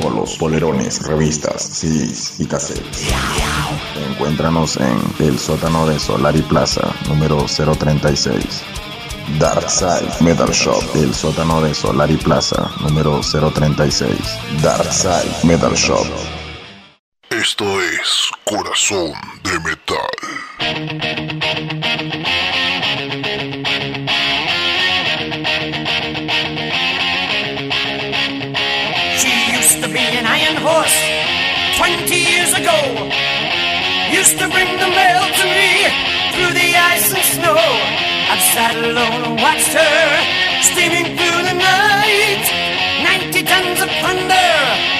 Polos, polerones, revistas, CDs y cassettes. Encuéntranos en el sótano de Solari Plaza, número 036. Darkside Metal Shop, el sótano de Solari Plaza, número 036. Darkside Metal Shop. Esto es Corazón de Metal. To bring the mail to me through the ice and snow. I've sat alone and watched her steaming through the night. 90 tons of thunder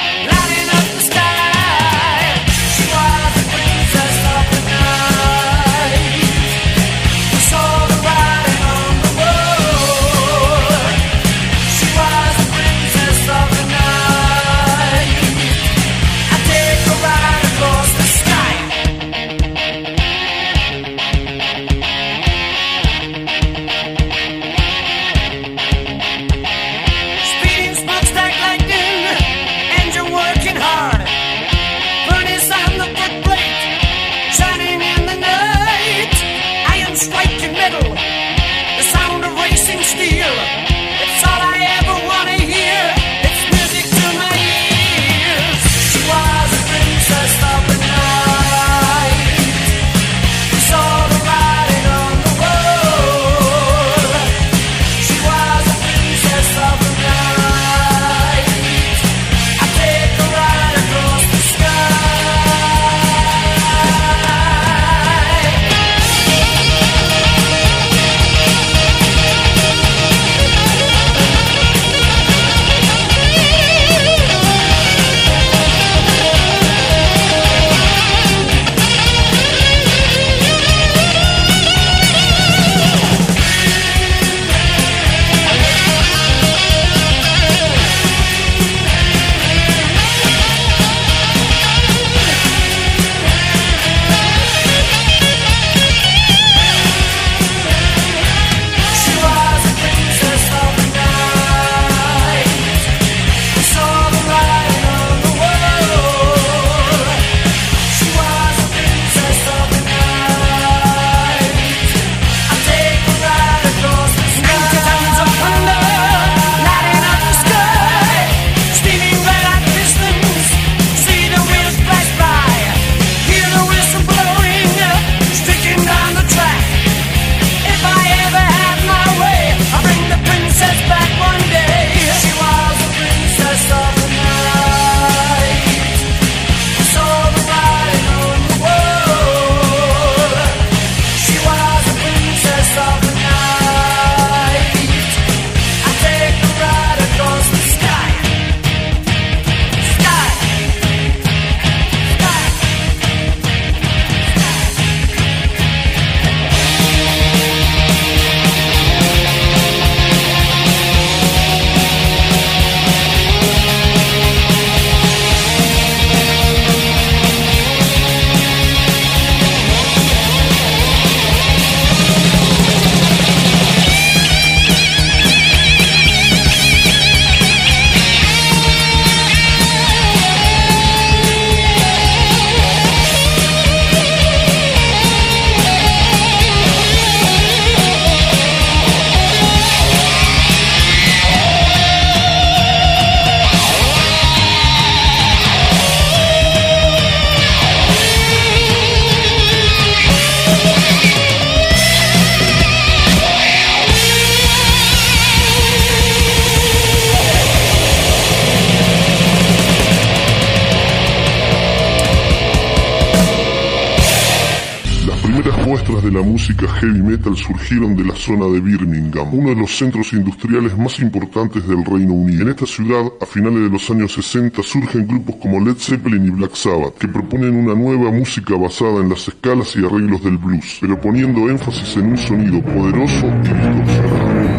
precursores de la música heavy metal surgieron de la zona de Birmingham, uno de los centros industriales más importantes del Reino Unido. En esta ciudad, a finales de los años 60, surgen grupos como Led Zeppelin y Black Sabbath, que proponen una nueva música basada en las escalas y arreglos del blues, pero poniendo énfasis en un sonido poderoso y distorsionado.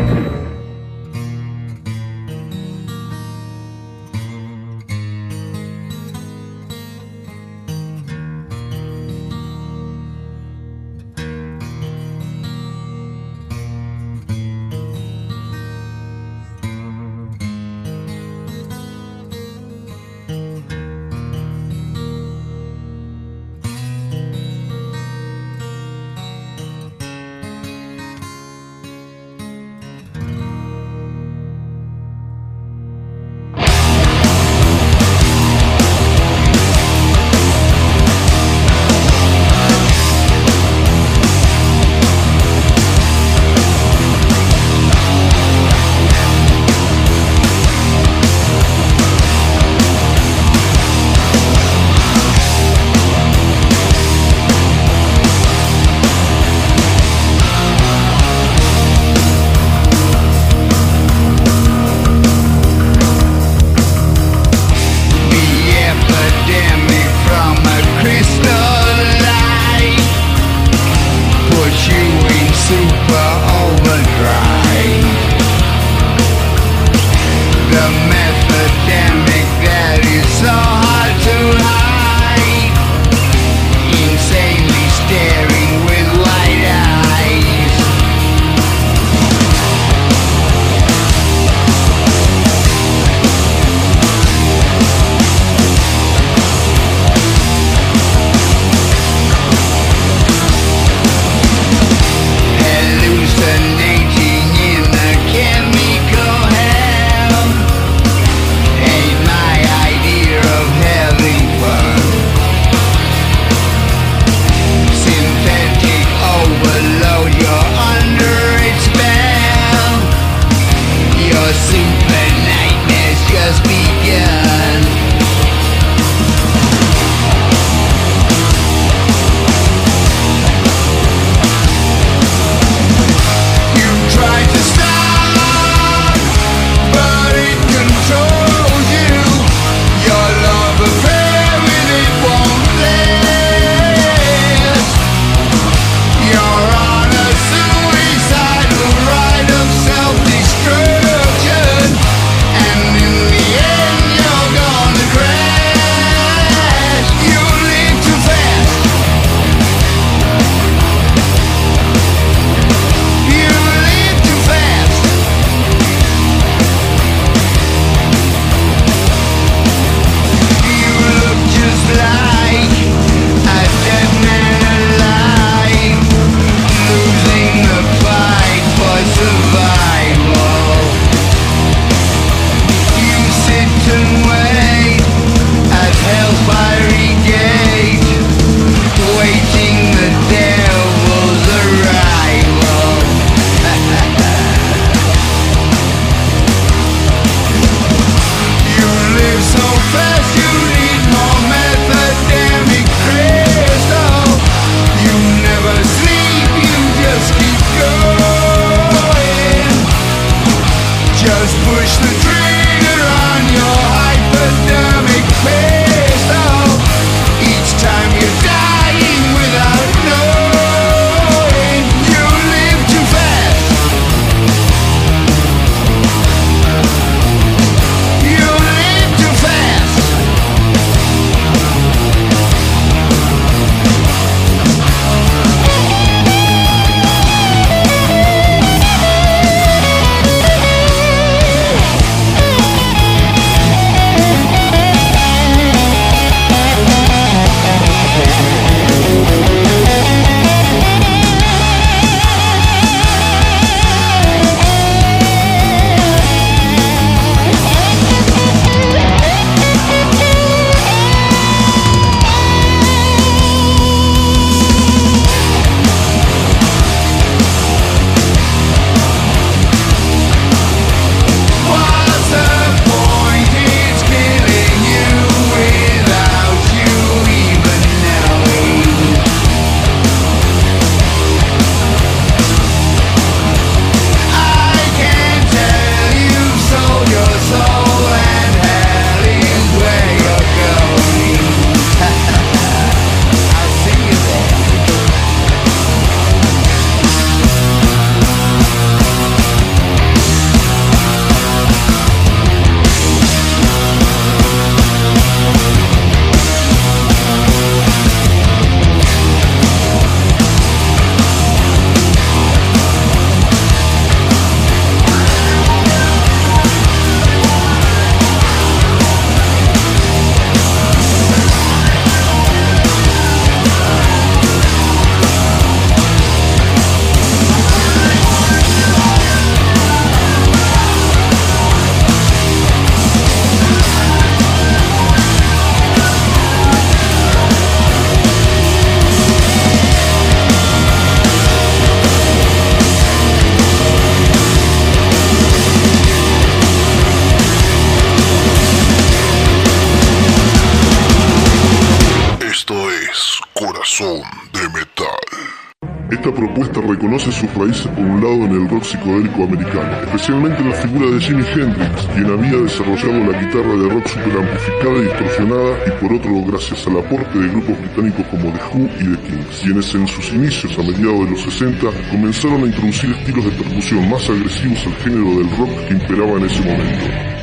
Sus raíces por un lado en el rock psicodélico americano, especialmente en la figura de Jimi Hendrix, quien había desarrollado la guitarra de rock super amplificada y distorsionada, y por otro gracias al aporte de grupos británicos como The Who y The Kings, quienes en sus inicios a mediados de los 60 comenzaron a introducir estilos de percusión más agresivos al género del rock que imperaba en ese momento.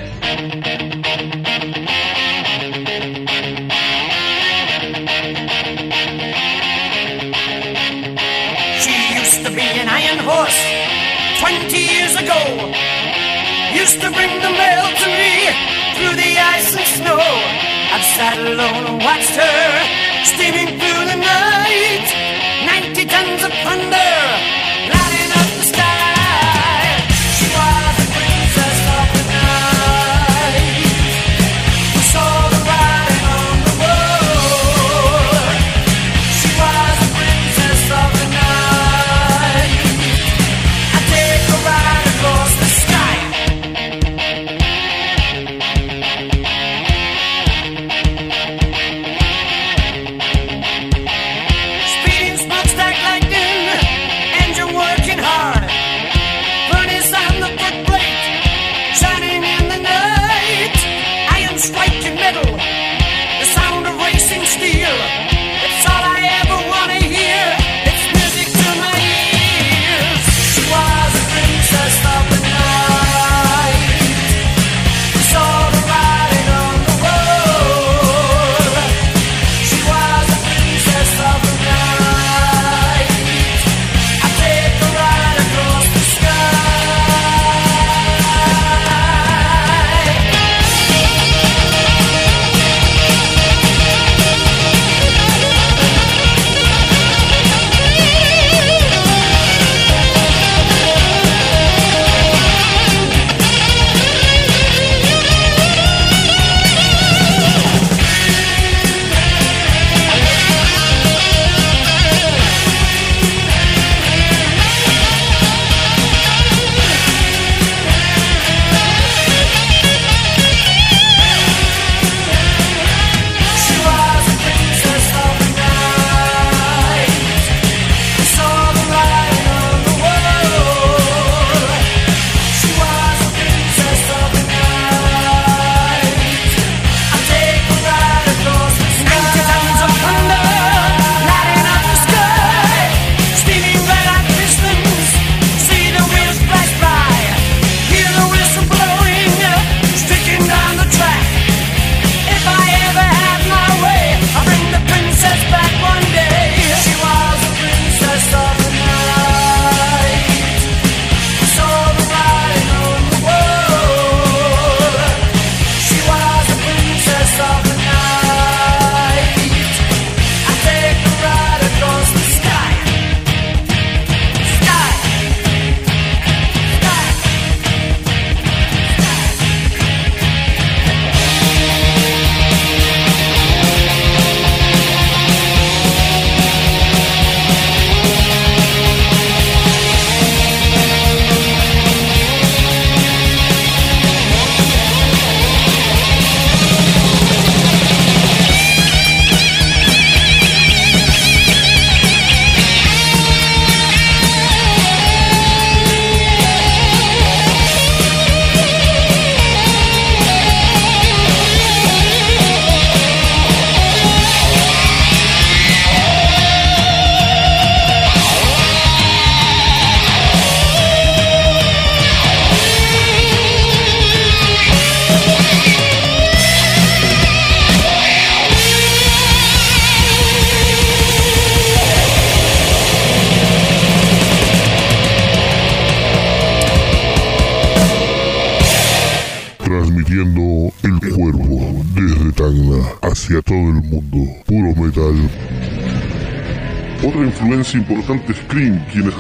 To bring the mail to me through the ice and snow. I've sat alone and watched her steaming through the night. 90 tons of thunder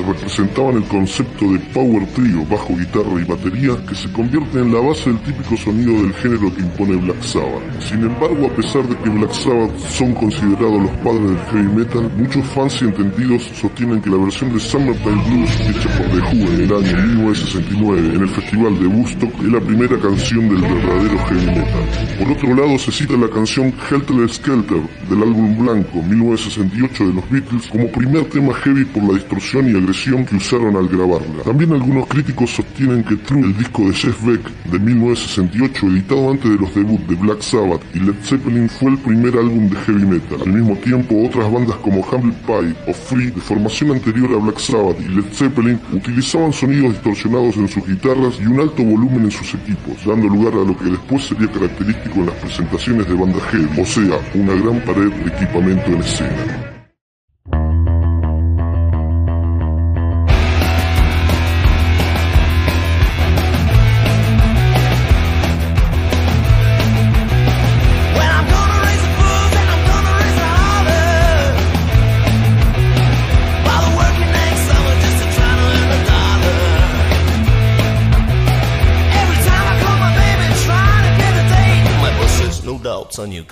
the presentaban el concepto de power trio, bajo guitarra y batería, que se convierte en la base del típico sonido del género que impone Black Sabbath. Sin embargo, a pesar de que Black Sabbath son considerados los padres del heavy metal, muchos fans y entendidos sostienen que la versión de Summertime Blues, hecha por The Who en el año 1969 en el Festival de Woodstock, es la primera canción del verdadero heavy metal. Por otro lado, se cita la canción Helter Skelter del álbum Blanco 1968 de los Beatles como primer tema heavy por la distorsión y agresión que usaron al grabarla. También algunos críticos sostienen que True, el disco de Jeff Beck de 1968, editado antes de los debuts de Black Sabbath y Led Zeppelin, fue el primer álbum de heavy metal. Al mismo tiempo, otras bandas como Humble Pie o Free, de formación anterior a Black Sabbath y Led Zeppelin, utilizaban sonidos distorsionados en sus guitarras y un alto volumen en sus equipos, dando lugar a lo que después sería característico en las presentaciones de banda heavy, o sea, una gran pared de equipamiento en escena.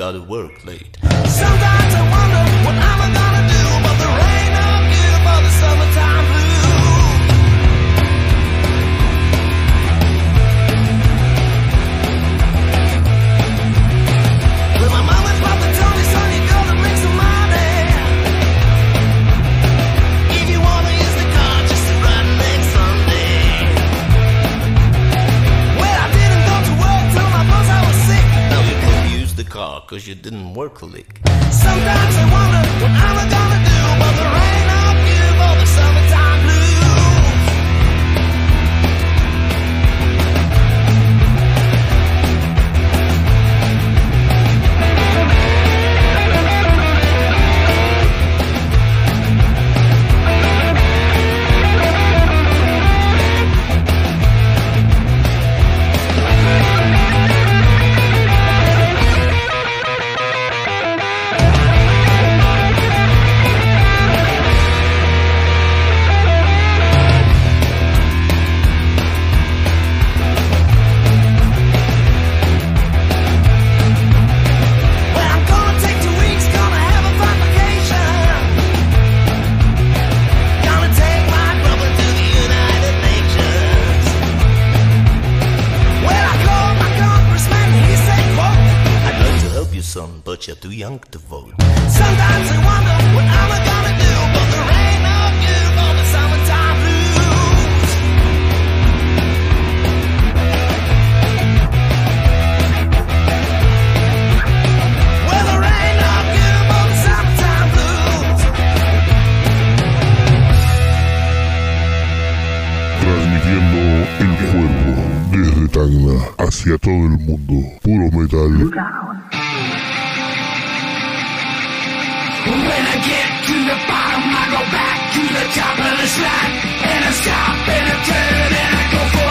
gotta work late. click. resto del mundo. When I get to the bottom, I go back to the top of the slide. And I stop and I turn and I go for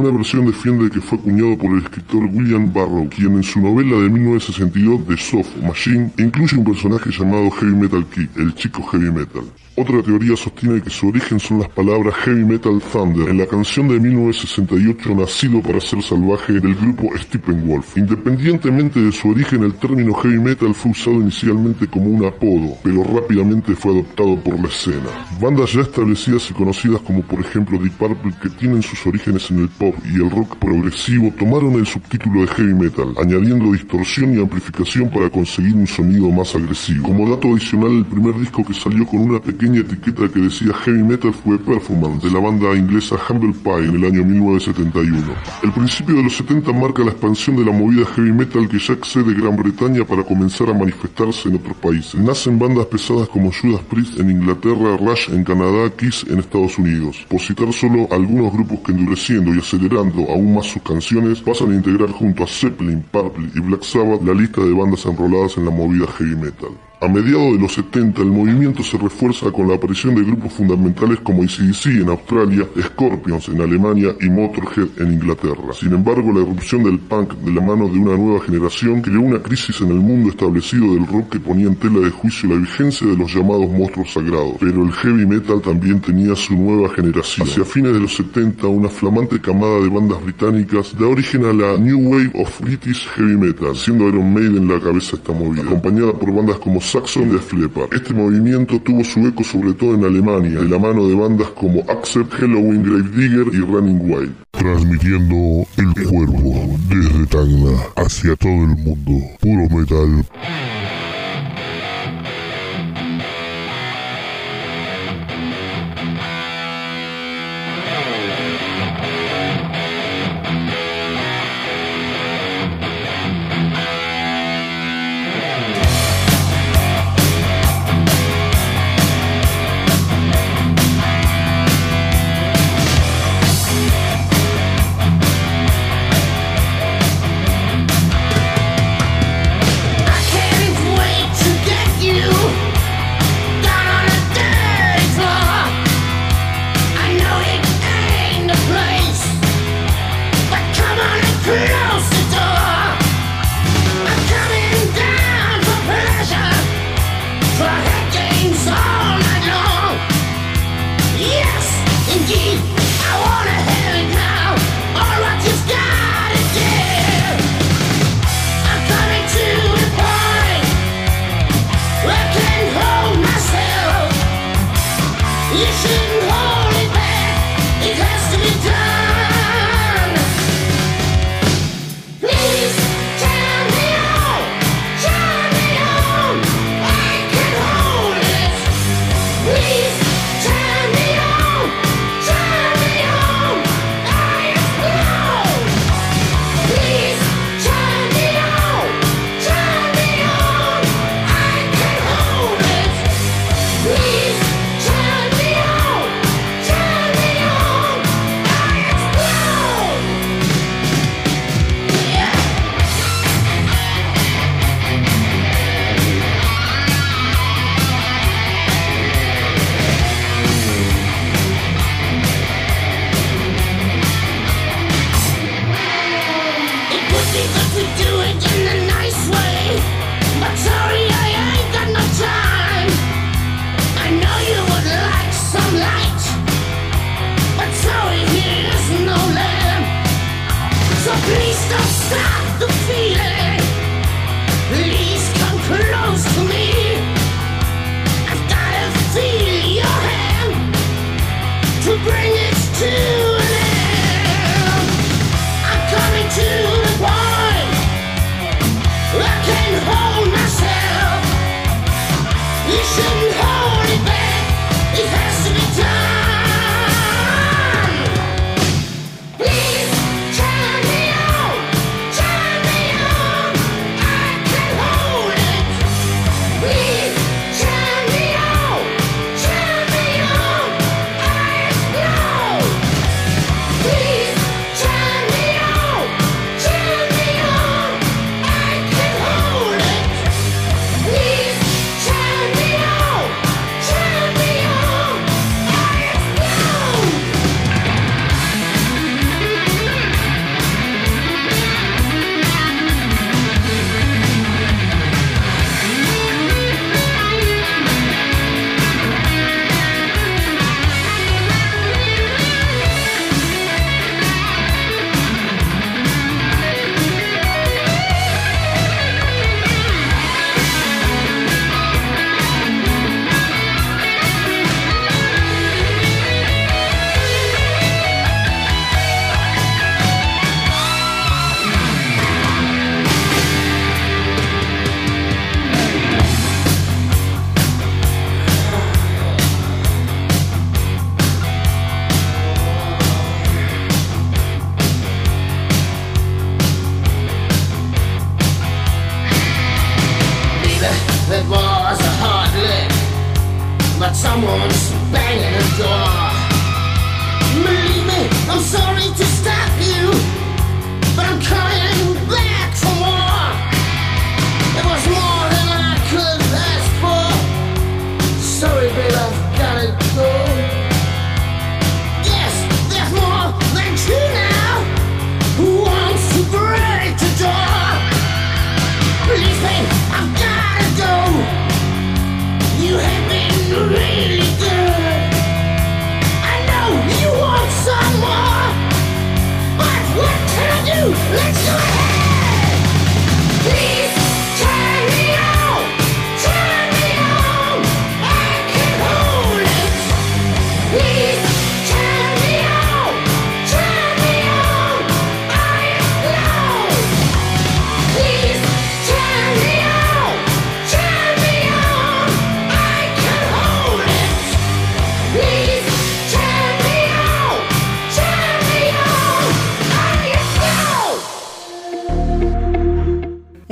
Una versión defiende que fue acuñado por el escritor William Barrow, quien en su novela de 1962 The Soft Machine incluye un personaje llamado Heavy Metal Kid, el chico heavy metal. Otra teoría sostiene que su origen son las palabras Heavy Metal Thunder en la canción de 1968 Nacido para ser salvaje del grupo Steppenwolf. Independientemente de su origen, el término heavy metal fue usado inicialmente como un apodo, pero rápidamente fue adoptado por la escena. Bandas ya establecidas y conocidas como por ejemplo Deep Purple que tienen sus orígenes en el pop y el rock progresivo tomaron el subtítulo de heavy metal, añadiendo distorsión y amplificación para conseguir un sonido más agresivo. Como dato adicional, el primer disco que salió con una pequeña etiqueta que decía heavy metal fue Performance de la banda inglesa Humble Pie en el año 1971. El principio de los 70 marca la expansión de la movida heavy metal que ya excede Gran Bretaña para comenzar a manifestarse en otros países. Nacen bandas pesadas como Judas Priest en Inglaterra, Rush en Canadá, Kiss en Estados Unidos. Por citar solo algunos grupos que endureciendo y acelerando aún más sus canciones pasan a integrar junto a Zeppelin, Purple y Black Sabbath la lista de bandas enroladas en la movida heavy metal. A mediados de los 70 el movimiento se refuerza con la aparición de grupos fundamentales como ACDC en Australia, Scorpions en Alemania y Motorhead en Inglaterra. Sin embargo, la erupción del punk de la mano de una nueva generación creó una crisis en el mundo establecido del rock que ponía en tela de juicio la vigencia de los llamados monstruos sagrados. Pero el heavy metal también tenía su nueva generación. Hacia fines de los 70, una flamante camada de bandas británicas da origen a la New Wave of British Heavy Metal, siendo Iron Maiden la cabeza esta movida, acompañada por bandas como Saxon de Leppard. Este movimiento tuvo su eco sobre todo en Alemania, de la mano de bandas como Accept, Halloween, Gravedigger y Running Wild. Transmitiendo el cuerpo desde Tacna hacia todo el mundo. Puro metal.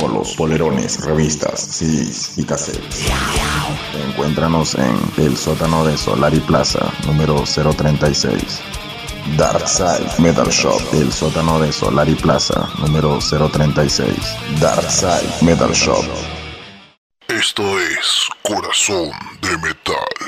Polos, polerones, revistas, CDs y cassettes. Encuéntranos en el sótano de Solari Plaza, número 036. Darkside Metal Shop, el sótano de Solari Plaza, número 036. Darkside Metal Shop. Esto es Corazón de Metal.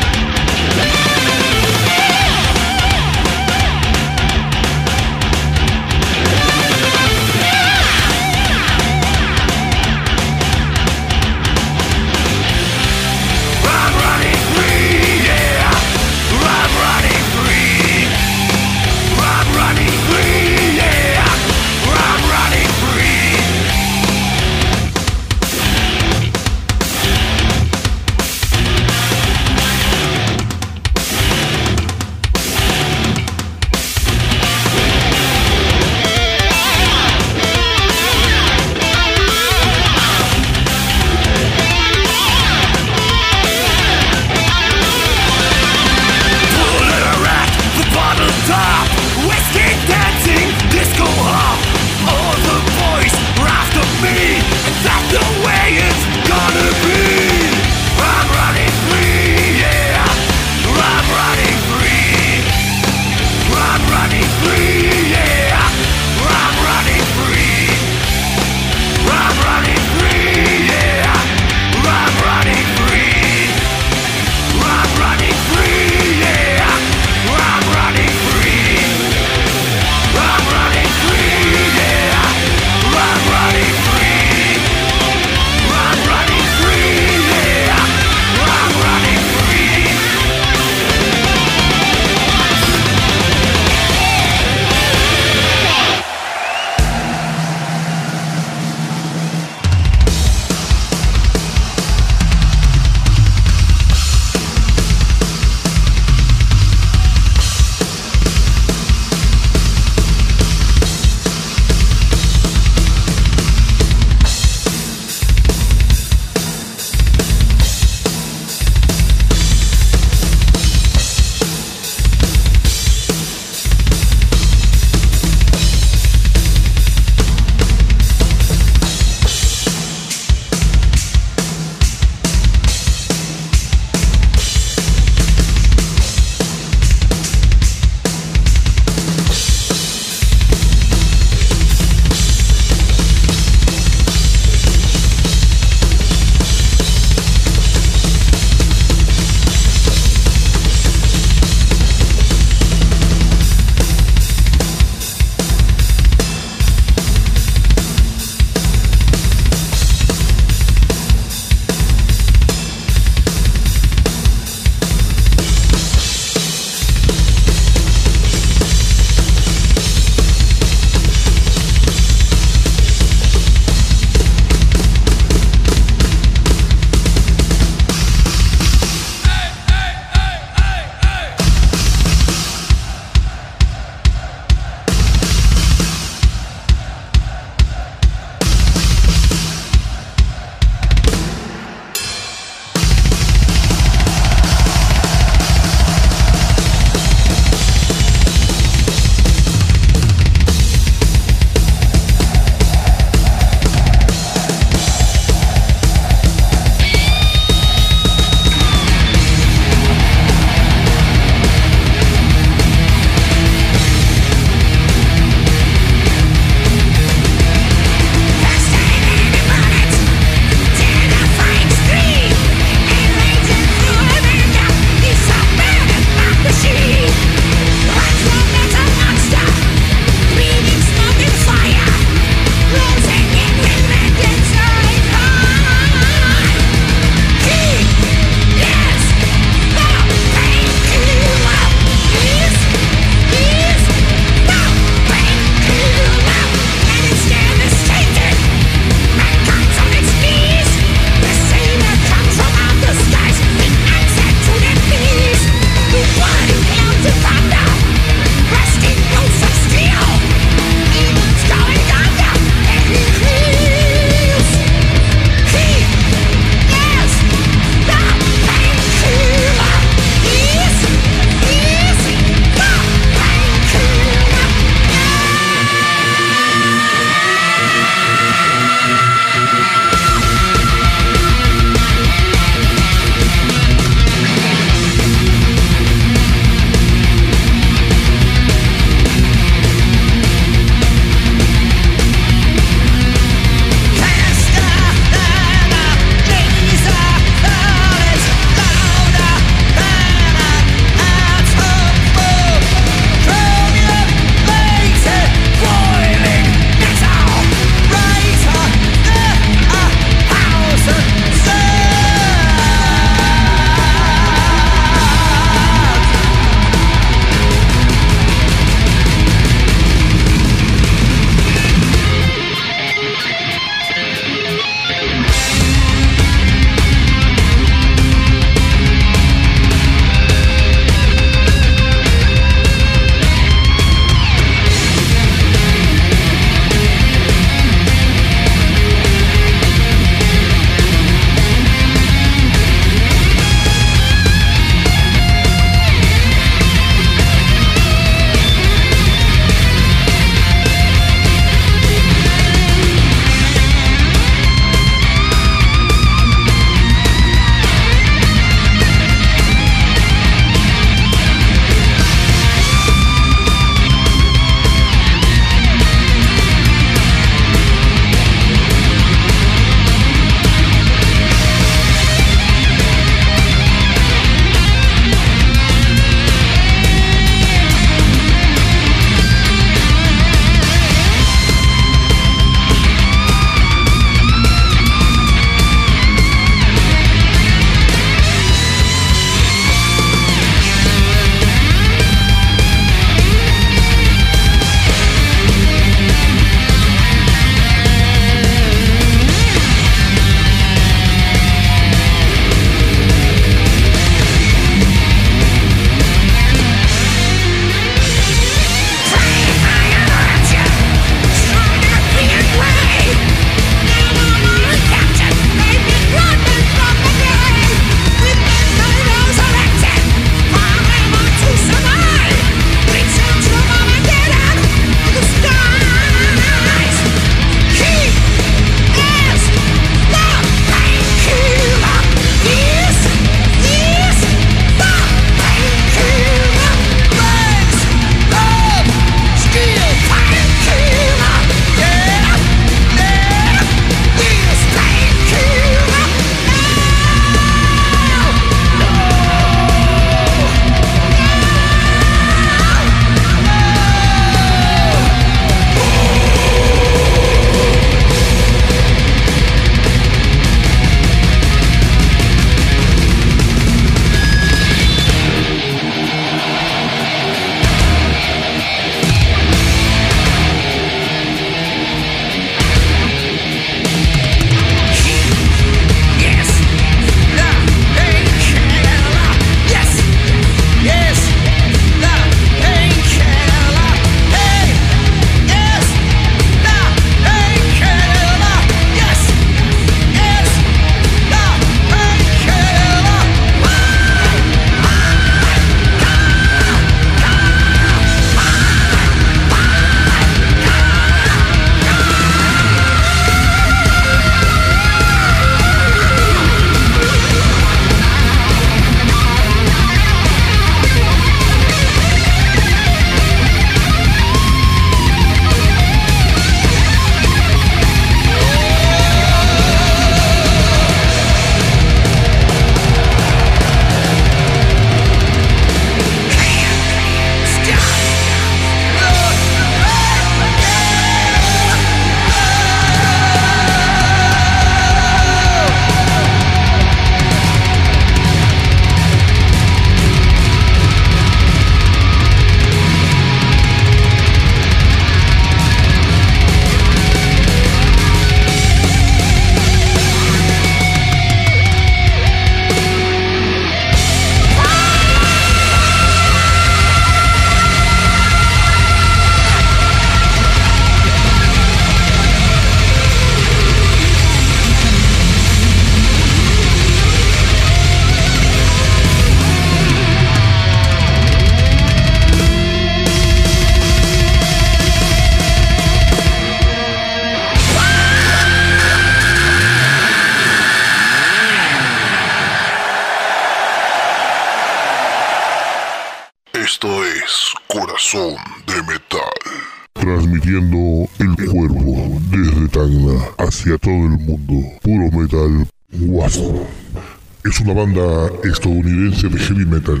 una banda estadounidense de heavy metal,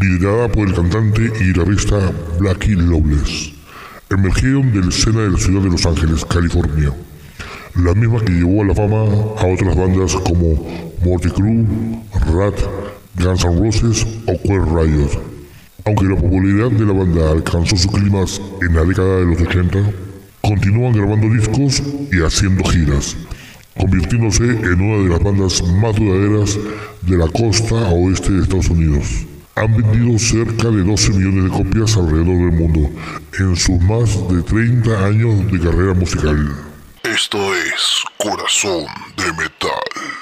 liderada por el cantante y guitarrista Blackie Lowless. Emergieron del escena de la ciudad de Los Ángeles, California, la misma que llevó a la fama a otras bandas como Morty Crew, Rat, Guns N' Roses o Queer Riot. Aunque la popularidad de la banda alcanzó sus climas en la década de los 80, continúan grabando discos y haciendo giras, convirtiéndose en una de las bandas más duraderas de la costa oeste de Estados Unidos. Han vendido cerca de 12 millones de copias alrededor del mundo en sus más de 30 años de carrera musical. Esto es Corazón de Metal.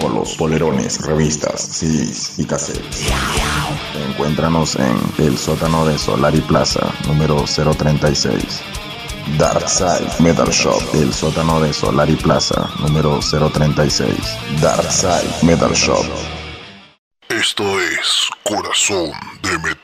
Polos, polerones, revistas, CDs y cassettes. Encuéntranos en el sótano de Solari Plaza, número 036. Darkside Metal Shop, el sótano de Solari Plaza, número 036. Darkside Metal Shop. Esto es Corazón de Metal.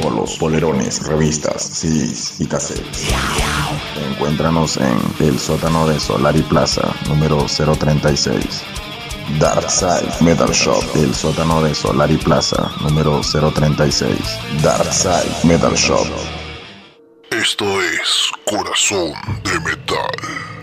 Polos, polerones, revistas, CDs y cassettes. Encuéntranos en el sótano de Solari Plaza, número 036. Darkside Metal Shop, el sótano de Solari Plaza, número 036. Darkside Metal Shop. Esto es Corazón de Metal.